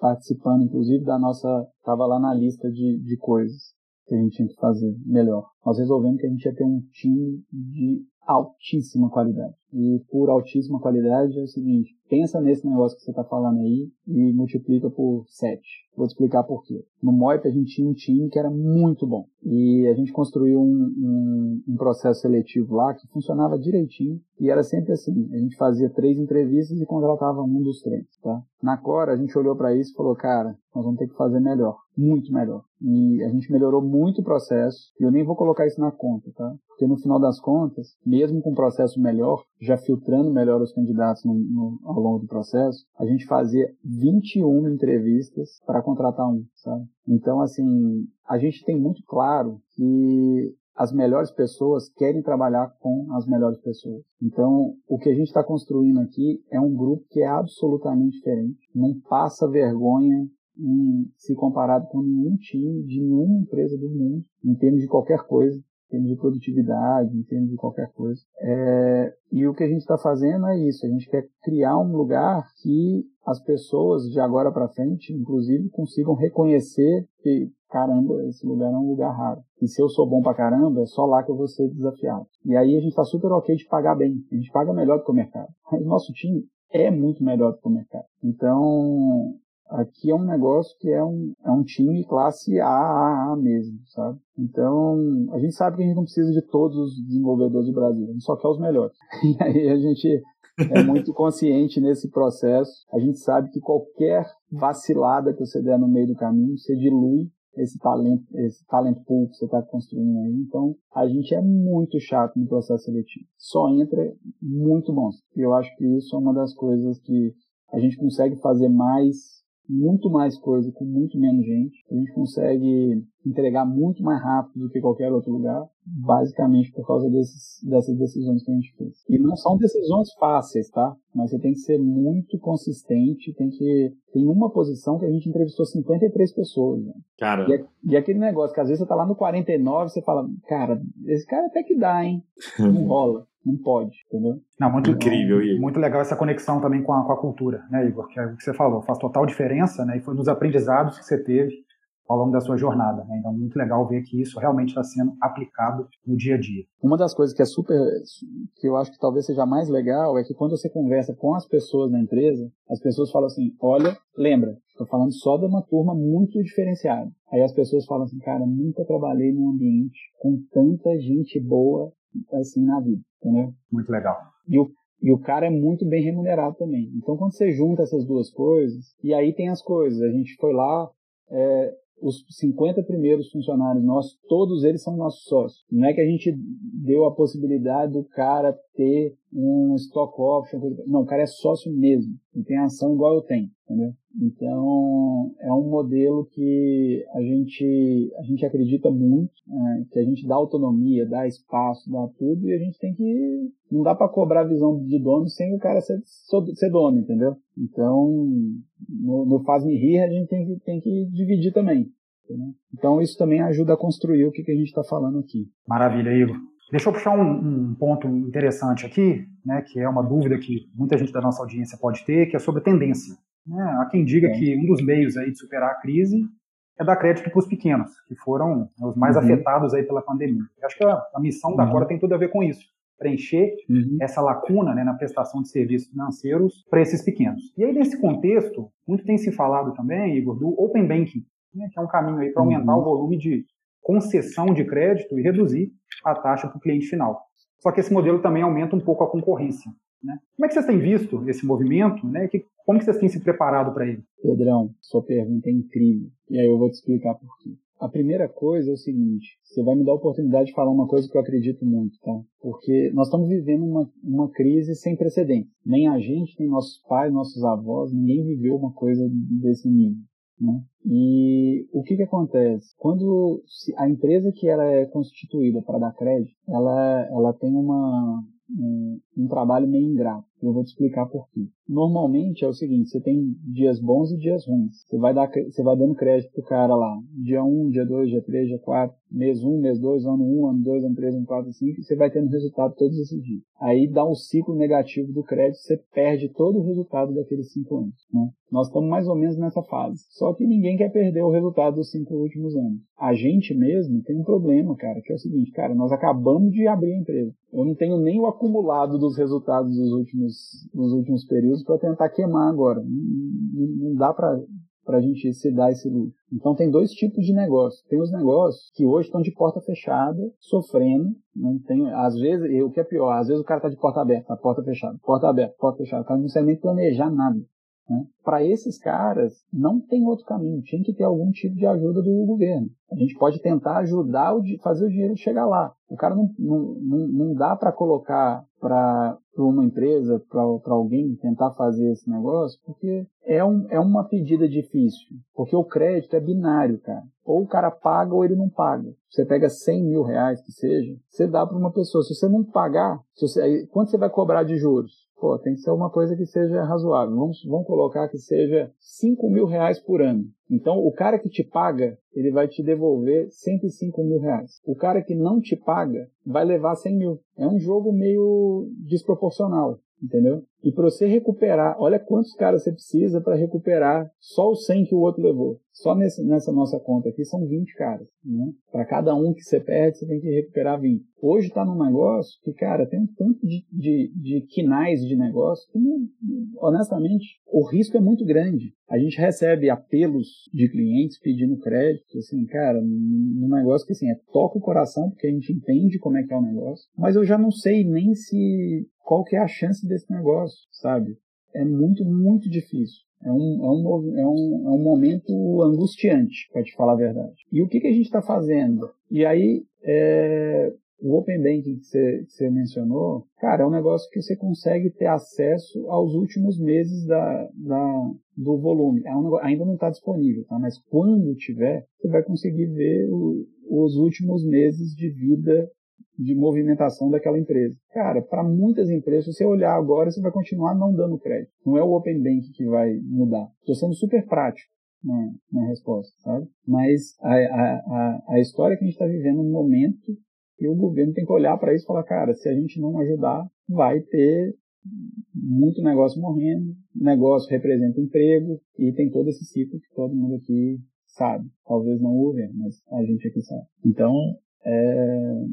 participando, inclusive, da nossa. Estava lá na lista de, de coisas que a gente tinha que fazer melhor. Nós resolvemos que a gente ia ter um time de altíssima qualidade. E por altíssima qualidade é o seguinte, pensa nesse negócio que você está falando aí e multiplica por 7. Vou te explicar por quê. No Moip a gente tinha um time que era muito bom. E a gente construiu um, um, um, processo seletivo lá que funcionava direitinho. E era sempre assim. A gente fazia três entrevistas e contratava um dos três, tá? Na Cora a gente olhou para isso e falou, cara, nós vamos ter que fazer melhor. Muito melhor. E a gente melhorou muito o processo. E eu nem vou colocar isso na conta, tá? Porque no final das contas, com um processo melhor, já filtrando melhor os candidatos no, no, ao longo do processo, a gente fazia 21 entrevistas para contratar um, sabe? Então, assim, a gente tem muito claro que as melhores pessoas querem trabalhar com as melhores pessoas. Então, o que a gente está construindo aqui é um grupo que é absolutamente diferente, não passa vergonha em se comparado com nenhum time de nenhuma empresa do mundo, em termos de qualquer coisa termos de produtividade, em termos de qualquer coisa. É, e o que a gente está fazendo é isso, a gente quer criar um lugar que as pessoas de agora para frente, inclusive, consigam reconhecer que, caramba, esse lugar é um lugar raro. E se eu sou bom pra caramba, é só lá que eu vou ser desafiado. E aí a gente está super ok de pagar bem, a gente paga melhor do que o mercado. Mas nosso time é muito melhor do que o mercado. Então, Aqui é um negócio que é um, é um time classe AAA mesmo, sabe? Então, a gente sabe que a gente não precisa de todos os desenvolvedores do Brasil, a gente só quer os melhores. E aí a gente é muito consciente nesse processo. A gente sabe que qualquer vacilada que você der no meio do caminho, você dilui esse talento, esse talent pool que você está construindo aí. Então, a gente é muito chato no processo seletivo. Só entra muito bons. E eu acho que isso é uma das coisas que a gente consegue fazer mais muito mais coisa com muito menos gente. A gente consegue entregar muito mais rápido do que qualquer outro lugar, basicamente por causa desses, dessas decisões que a gente fez. E não são decisões fáceis, tá? Mas você tem que ser muito consistente, tem que. Tem uma posição que a gente entrevistou 53 pessoas. Né? Cara. E, e aquele negócio que às vezes você tá lá no 49 e você fala, cara, esse cara até que dá, hein? Não rola. Não pode, entendeu? Não, muito incrível, Igor. Muito legal essa conexão também com a, com a cultura, né, Igor? Que é o que você falou, faz total diferença, né? E foi dos aprendizados que você teve ao longo da sua jornada. Né? Então, muito legal ver que isso realmente está sendo aplicado no dia a dia. Uma das coisas que é super, que eu acho que talvez seja mais legal, é que quando você conversa com as pessoas na empresa, as pessoas falam assim: olha, lembra, estou falando só de uma turma muito diferenciada. Aí as pessoas falam assim: cara, nunca trabalhei num ambiente com tanta gente boa assim na vida, entendeu? Muito legal. E o, e o cara é muito bem remunerado também. Então, quando você junta essas duas coisas, e aí tem as coisas, a gente foi lá, é, os 50 primeiros funcionários nossos, todos eles são nossos sócios. Não é que a gente deu a possibilidade do cara ter um stock option. Não, o cara é sócio mesmo. E tem ação igual eu tenho, entendeu? Então, é um modelo que a gente, a gente acredita muito, é, que a gente dá autonomia, dá espaço, dá tudo, e a gente tem que. Não dá para cobrar a visão de dono sem o cara ser, ser dono, entendeu? Então, no, no Faz-me Rir, a gente tem que, tem que dividir também. Entendeu? Então, isso também ajuda a construir o que, que a gente está falando aqui. Maravilha, Igor. Deixa eu puxar um, um, ponto interessante aqui, né, que é uma dúvida que muita gente da nossa audiência pode ter, que é sobre tendência. Né? Há quem diga que um dos meios aí de superar a crise é dar crédito para os pequenos, que foram os mais uhum. afetados aí pela pandemia. Eu acho que a, a missão uhum. da Cora tem tudo a ver com isso, preencher uhum. essa lacuna né, na prestação de serviços financeiros para esses pequenos. E aí, nesse contexto, muito tem se falado também, Igor, do Open Banking, né, que é um caminho aí para aumentar uhum. o volume de concessão de crédito e reduzir a taxa para o cliente final. Só que esse modelo também aumenta um pouco a concorrência. Né? Como é que vocês têm visto esse movimento? Né? Que, como que vocês têm se preparado para ele? Pedrão, sua pergunta é incrível. E aí eu vou te explicar por quê. A primeira coisa é o seguinte, você vai me dar a oportunidade de falar uma coisa que eu acredito muito, tá? Porque nós estamos vivendo uma, uma crise sem precedentes. Nem a gente, nem nossos pais, nossos avós, ninguém viveu uma coisa desse nível. Né? E o que, que acontece? Quando a empresa que ela é constituída para dar crédito, ela, ela tem uma, um, um trabalho meio ingrato. Eu vou te explicar por quê. Normalmente é o seguinte, você tem dias bons e dias ruins. Você vai, dar, você vai dando crédito pro cara lá, dia 1, dia 2, dia 3, dia 4, mês 1, mês 2, ano 1, ano 2, ano 3, ano 4, ano 5, e você vai tendo resultado todos esses dias. Aí dá um ciclo negativo do crédito, você perde todo o resultado daqueles 5 anos. Né? Nós estamos mais ou menos nessa fase. Só que ninguém quer perder o resultado dos 5 últimos anos. A gente mesmo tem um problema, cara, que é o seguinte, cara, nós acabamos de abrir a empresa. Eu não tenho nem o acumulado dos resultados dos últimos, dos últimos períodos para tentar queimar agora. Não, não dá para para a gente se dar esse luxo. Então tem dois tipos de negócio. Tem os negócios que hoje estão de porta fechada, sofrendo, não tem, às vezes, o que é pior, às vezes o cara está de porta aberta, porta fechada, porta aberta, porta fechada, o cara não consegue nem planejar nada. Né? Para esses caras, não tem outro caminho, tinha que ter algum tipo de ajuda do governo. A gente pode tentar ajudar a fazer o dinheiro chegar lá. O cara não, não, não, não dá para colocar para uma empresa, para alguém tentar fazer esse negócio, porque é, um, é uma pedida difícil. Porque o crédito é binário, cara. Ou o cara paga ou ele não paga. Você pega 100 mil reais que seja, você dá para uma pessoa. Se você não pagar, você, quanto você vai cobrar de juros? Pô, tem que ser uma coisa que seja razoável. Vamos, vamos colocar que seja 5 mil reais por ano. Então, o cara que te paga, ele vai te devolver 105 mil reais. O cara que não te paga vai levar 100 mil. É um jogo meio desproporcional, entendeu? E para você recuperar, olha quantos caras você precisa para recuperar só os 100 que o outro levou. Só nesse, nessa nossa conta aqui são 20 caras. Né? Para cada um que você perde, você tem que recuperar 20. Hoje está num negócio que, cara, tem um tanto de, de, de quinais de negócio que, honestamente, o risco é muito grande. A gente recebe apelos de clientes pedindo crédito, assim, cara, um negócio que assim, é toca o coração, porque a gente entende como é que é o negócio, mas eu já não sei nem se qual que é a chance desse negócio, sabe? É muito, muito difícil. É um, é um, é um, é um momento angustiante, para te falar a verdade. E o que, que a gente está fazendo? E aí, é, o Open Banking que você, mencionou, cara, é um negócio que você consegue ter acesso aos últimos meses da, da do volume. É um negócio, ainda não está disponível, tá? mas quando tiver, você vai conseguir ver o, os últimos meses de vida de movimentação daquela empresa. Cara, para muitas empresas, se você olhar agora, você vai continuar não dando crédito. Não é o Open Bank que vai mudar. Estou sendo super prático na, na resposta, sabe? Mas a, a, a, história que a gente está vivendo no momento e o governo tem que olhar para isso e falar, cara, se a gente não ajudar, vai ter muito negócio morrendo, negócio representa emprego e tem todo esse ciclo que todo mundo aqui sabe. Talvez não o governo, mas a gente aqui sabe. Então, é,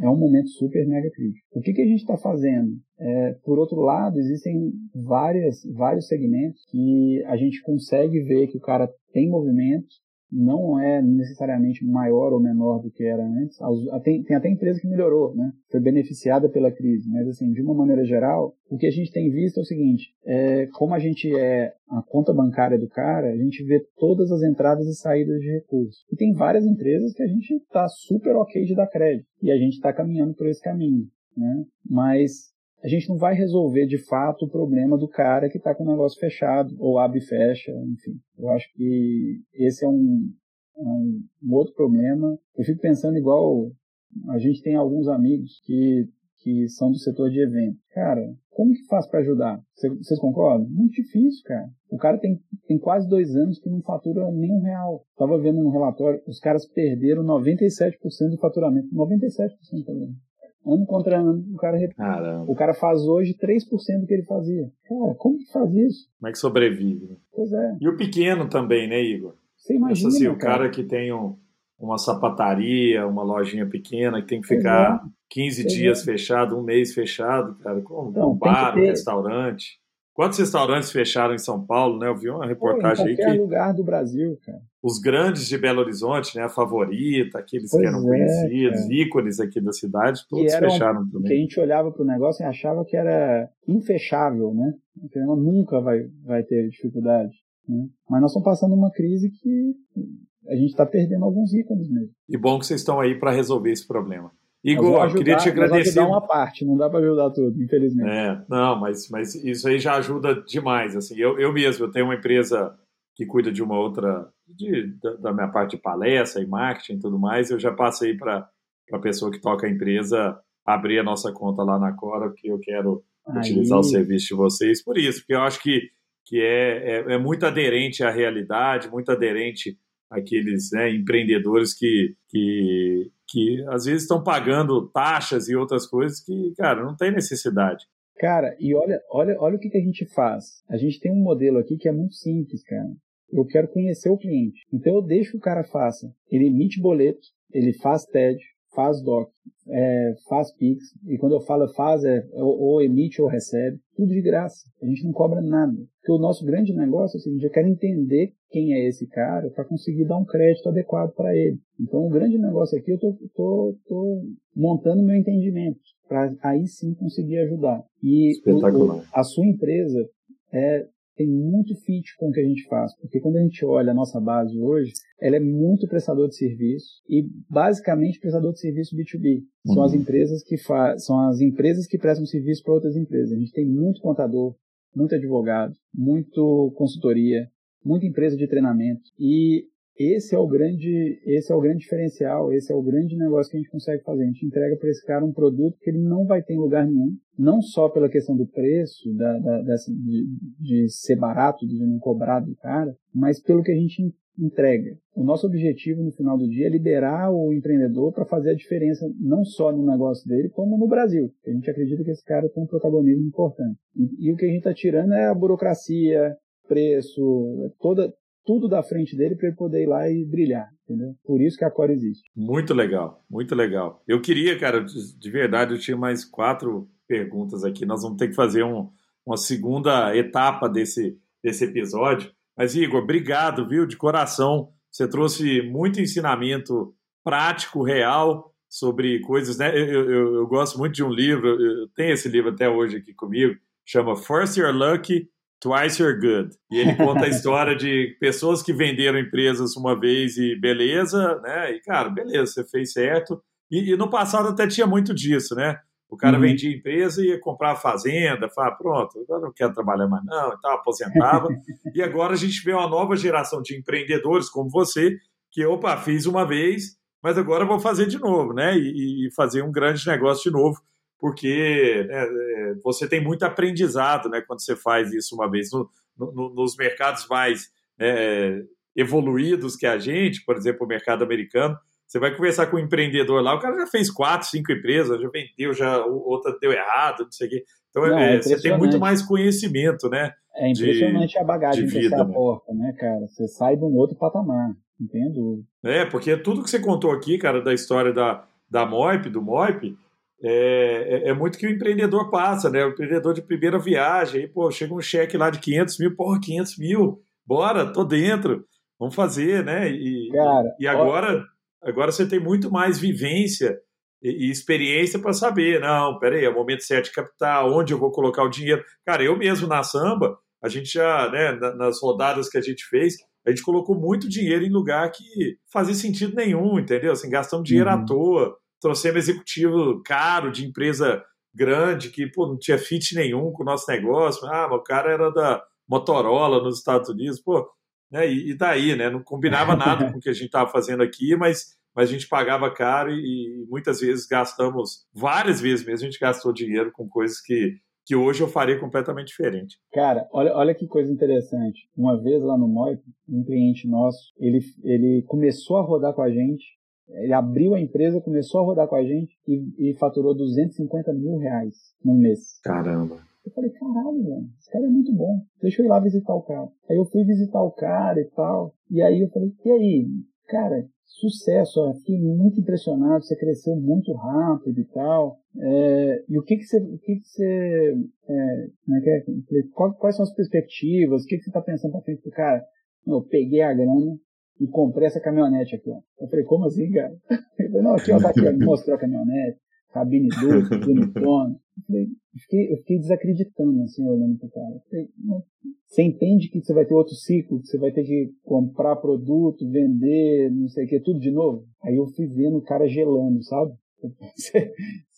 é um momento super mega crítico. O que, que a gente está fazendo? É, por outro lado, existem várias, vários segmentos que a gente consegue ver que o cara tem movimento, não é necessariamente maior ou menor do que era antes. Tem, tem, até empresa que melhorou, né? Foi beneficiada pela crise. Mas, assim, de uma maneira geral, o que a gente tem visto é o seguinte: é, como a gente é a conta bancária do cara, a gente vê todas as entradas e saídas de recursos. E tem várias empresas que a gente está super ok de dar crédito. E a gente está caminhando por esse caminho. Né? Mas a gente não vai resolver de fato o problema do cara que está com o negócio fechado, ou abre e fecha, enfim. Eu acho que esse é um, um, um outro problema. Eu fico pensando igual a gente tem alguns amigos que, que são do setor de eventos. Cara, como que faz para ajudar? Vocês concordam? Muito difícil, cara. O cara tem, tem quase dois anos que não fatura nenhum real. Tava vendo um relatório, os caras perderam 97% do faturamento. 97% também. Ano contra ano, o cara, Caramba. o cara faz hoje 3% do que ele fazia. Cara, como que faz isso? Como é que sobrevive? Pois é. E o pequeno também, né, Igor? Você imagina, Essa, assim, o cara que tem um, uma sapataria, uma lojinha pequena, que tem que ficar é. 15 pois dias é. fechado, um mês fechado, cara, com então, um bar, ter... um restaurante. Quantos restaurantes fecharam em São Paulo, né? Eu vi uma reportagem Pô, aí que. lugar do Brasil, cara. Os grandes de Belo Horizonte, né? A favorita, aqueles pois que eram é, conhecidos, cara. ícones aqui da cidade, todos eram, fecharam também. Que a gente olhava para o negócio e achava que era infechável, né? Que nunca vai, vai ter dificuldade. Né? Mas nós estamos passando uma crise que a gente está perdendo alguns ícones mesmo. E bom que vocês estão aí para resolver esse problema. Igor, ajudar, queria te agradecer. Nós uma parte, não dá para ajudar tudo, infelizmente. É, não, mas, mas isso aí já ajuda demais. Assim, eu, eu mesmo, eu tenho uma empresa que cuida de uma outra, de, da, da, minha parte de palestra e marketing e tudo mais, eu já passei para a pessoa que toca a empresa abrir a nossa conta lá na Cora, porque eu quero aí. utilizar o serviço de vocês. Por isso, porque eu acho que, que é, é, é muito aderente à realidade, muito aderente àqueles né, empreendedores que, que que às vezes estão pagando taxas e outras coisas que, cara, não tem necessidade. Cara, e olha, olha, olha o que, que a gente faz. A gente tem um modelo aqui que é muito simples, cara. Eu quero conhecer o cliente. Então eu deixo que o cara faça. Ele emite boleto, ele faz TED, faz DOC, é, faz PIX, e quando eu falo faz, é ou, ou, emite ou recebe, tudo de graça. A gente não cobra nada. Porque o nosso grande negócio é o seguinte, eu quero entender quem é esse cara para conseguir dar um crédito adequado para ele. Então o grande negócio aqui eu tô, tô, tô montando meu entendimento para aí sim conseguir ajudar. E o, o, a sua empresa é, tem muito fit com o que a gente faz, porque quando a gente olha a nossa base hoje, ela é muito prestador de serviço e basicamente prestador de serviço B2B. São uhum. as empresas que faz, são as empresas que prestam serviço para outras empresas. A gente tem muito contador, muito advogado, muito consultoria, muita empresa de treinamento e esse é o grande, esse é o grande diferencial, esse é o grande negócio que a gente consegue fazer. A gente entrega para esse cara um produto que ele não vai ter em lugar nenhum, não só pela questão do preço, da, da dessa, de, de, ser barato, de não cobrar do cara, mas pelo que a gente entrega. O nosso objetivo no final do dia é liberar o empreendedor para fazer a diferença não só no negócio dele, como no Brasil. A gente acredita que esse cara tem um protagonismo importante. E, e o que a gente está tirando é a burocracia, preço, toda, tudo da frente dele para ele poder ir lá e brilhar, entendeu? Por isso que a Core existe. Muito legal, muito legal. Eu queria, cara, de verdade, eu tinha mais quatro perguntas aqui. Nós vamos ter que fazer um, uma segunda etapa desse, desse episódio. Mas, Igor, obrigado, viu, de coração. Você trouxe muito ensinamento prático, real, sobre coisas, né? Eu, eu, eu gosto muito de um livro, eu tenho esse livro até hoje aqui comigo, chama First You're Lucky, Twice You're Good. E ele conta a história de pessoas que venderam empresas uma vez e beleza, né? E, cara, beleza, você fez certo. E, e no passado até tinha muito disso, né? O cara uhum. vendia empresa e ia comprar a fazenda, fala, pronto, agora não quero trabalhar mais não, e tal, aposentava. e agora a gente vê uma nova geração de empreendedores como você, que, opa, fiz uma vez, mas agora vou fazer de novo, né? E, e fazer um grande negócio de novo porque né, é, você tem muito aprendizado né, quando você faz isso uma vez. No, no, nos mercados mais é, evoluídos que a gente, por exemplo, o mercado americano, você vai conversar com um empreendedor lá, o cara já fez quatro, cinco empresas, já vendeu, já outra deu errado, não sei o quê. Então não, é, é você tem muito mais conhecimento, né? É impressionante de, a bagagem que vida, você aporta, né, cara? Você sai de um outro patamar, entendo. É, porque tudo que você contou aqui, cara, da história da, da MOIP, do MOIP, é, é, é, muito que o empreendedor passa, né? O empreendedor de primeira viagem, aí, pô, chega um cheque lá de 500 mil, porra, 500 mil, bora, tô dentro, vamos fazer, né? E, Cara, e agora, agora você tem muito mais vivência e, e experiência para saber, não, peraí, é o momento certo de capital, onde eu vou colocar o dinheiro. Cara, eu mesmo na samba, a gente já, né, nas rodadas que a gente fez, a gente colocou muito dinheiro em lugar que fazia sentido nenhum, entendeu? Assim, gastando dinheiro uhum. à toa trouxemos executivo caro de empresa grande que pô, não tinha fit nenhum com o nosso negócio. Ah, o cara era da Motorola nos Estados Unidos, pô, né? E, e daí, né? Não combinava nada com o que a gente estava fazendo aqui, mas, mas a gente pagava caro e, e, muitas vezes gastamos, várias vezes mesmo, a gente gastou dinheiro com coisas que, que hoje eu faria completamente diferente. Cara, olha, olha que coisa interessante. Uma vez lá no Moip, um cliente nosso, ele, ele começou a rodar com a gente ele abriu a empresa, começou a rodar com a gente e, e faturou 250 mil reais no mês. Caramba. Eu falei, caralho, mano, esse cara é muito bom. Deixa eu ir lá visitar o cara. Aí eu fui visitar o cara e tal. E aí eu falei, e aí, cara, sucesso, ó, fiquei muito impressionado, você cresceu muito rápido e tal. É, e o que que você, o que que você, é, é, é quais são as perspectivas, o que que você está pensando para frente cara? Eu peguei a grana, e comprei essa caminhonete aqui, ó. Eu falei, como assim, cara? Ele falou, não, aqui, ó, tá aqui, ó, mostrou a caminhonete, cabine dupla, bonitona. Eu falei, eu fiquei, eu fiquei desacreditando, assim, olhando pro cara. Falei, você entende que você vai ter outro ciclo, que você vai ter que comprar produto, vender, não sei o que, tudo de novo? Aí eu fui vendo o cara gelando, sabe? Você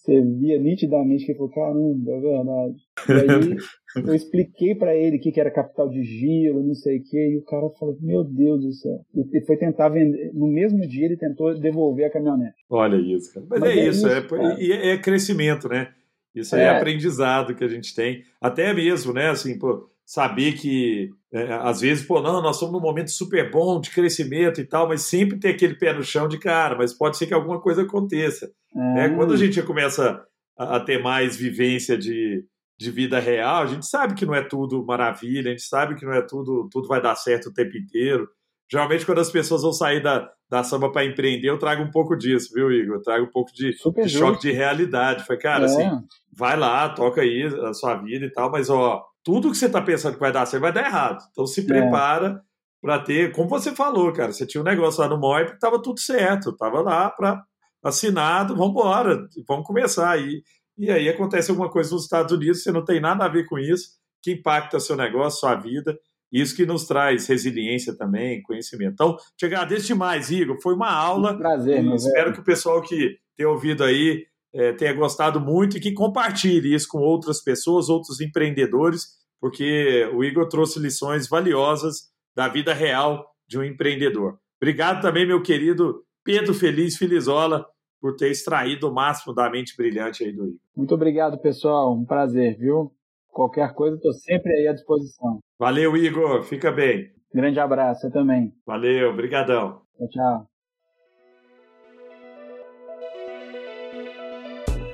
via nitidamente que ele falou, caramba, é verdade. E aí eu expliquei para ele o que, que era capital de giro, não sei o que, e o cara falou, meu Deus do céu. Ele foi tentar vender, no mesmo dia ele tentou devolver a caminhonete. Olha isso, cara. Mas, Mas é, é, isso, é, é, é, crescimento, né? Isso é. é aprendizado que a gente tem. Até mesmo, né, assim, pô, saber que é, às vezes, pô, não, nós somos num momento super bom de crescimento e tal, mas sempre ter aquele pé no chão de cara, mas pode ser que alguma coisa aconteça. Né? Quando a gente começa a, a, ter mais vivência de, de vida real, a gente sabe que não é tudo maravilha, a gente sabe que não é tudo, tudo vai dar certo o tempo inteiro. Geralmente, quando as pessoas vão sair da, da samba para empreender, eu trago um pouco disso, viu, Igor? Eu trago um pouco de, de choque de realidade. Foi, cara, é. assim, vai lá, toca aí a sua vida e tal, mas, ó, tudo que você está pensando que vai dar certo vai dar errado. Então se é. prepara é. para ter, como você falou, cara, você tinha um negócio lá no MOIP que estava tudo certo, estava lá para assinado, vamos embora, vamos começar. E, e aí acontece alguma coisa nos Estados Unidos, você não tem nada a ver com isso, que impacta seu negócio, sua vida. Isso que nos traz resiliência também, conhecimento. Então, te agradeço demais, Igor. Foi uma aula. Um prazer, Espero que o pessoal que tem ouvido aí é, tenha gostado muito e que compartilhe isso com outras pessoas, outros empreendedores, porque o Igor trouxe lições valiosas da vida real de um empreendedor. Obrigado também, meu querido Pedro Feliz Filizola, por ter extraído o máximo da mente brilhante aí do Igor. Muito obrigado, pessoal. Um prazer, viu? Qualquer coisa, estou sempre aí à disposição. Valeu, Igor. Fica bem. Grande abraço, eu também. Valeu, obrigadão. Tchau, tchau.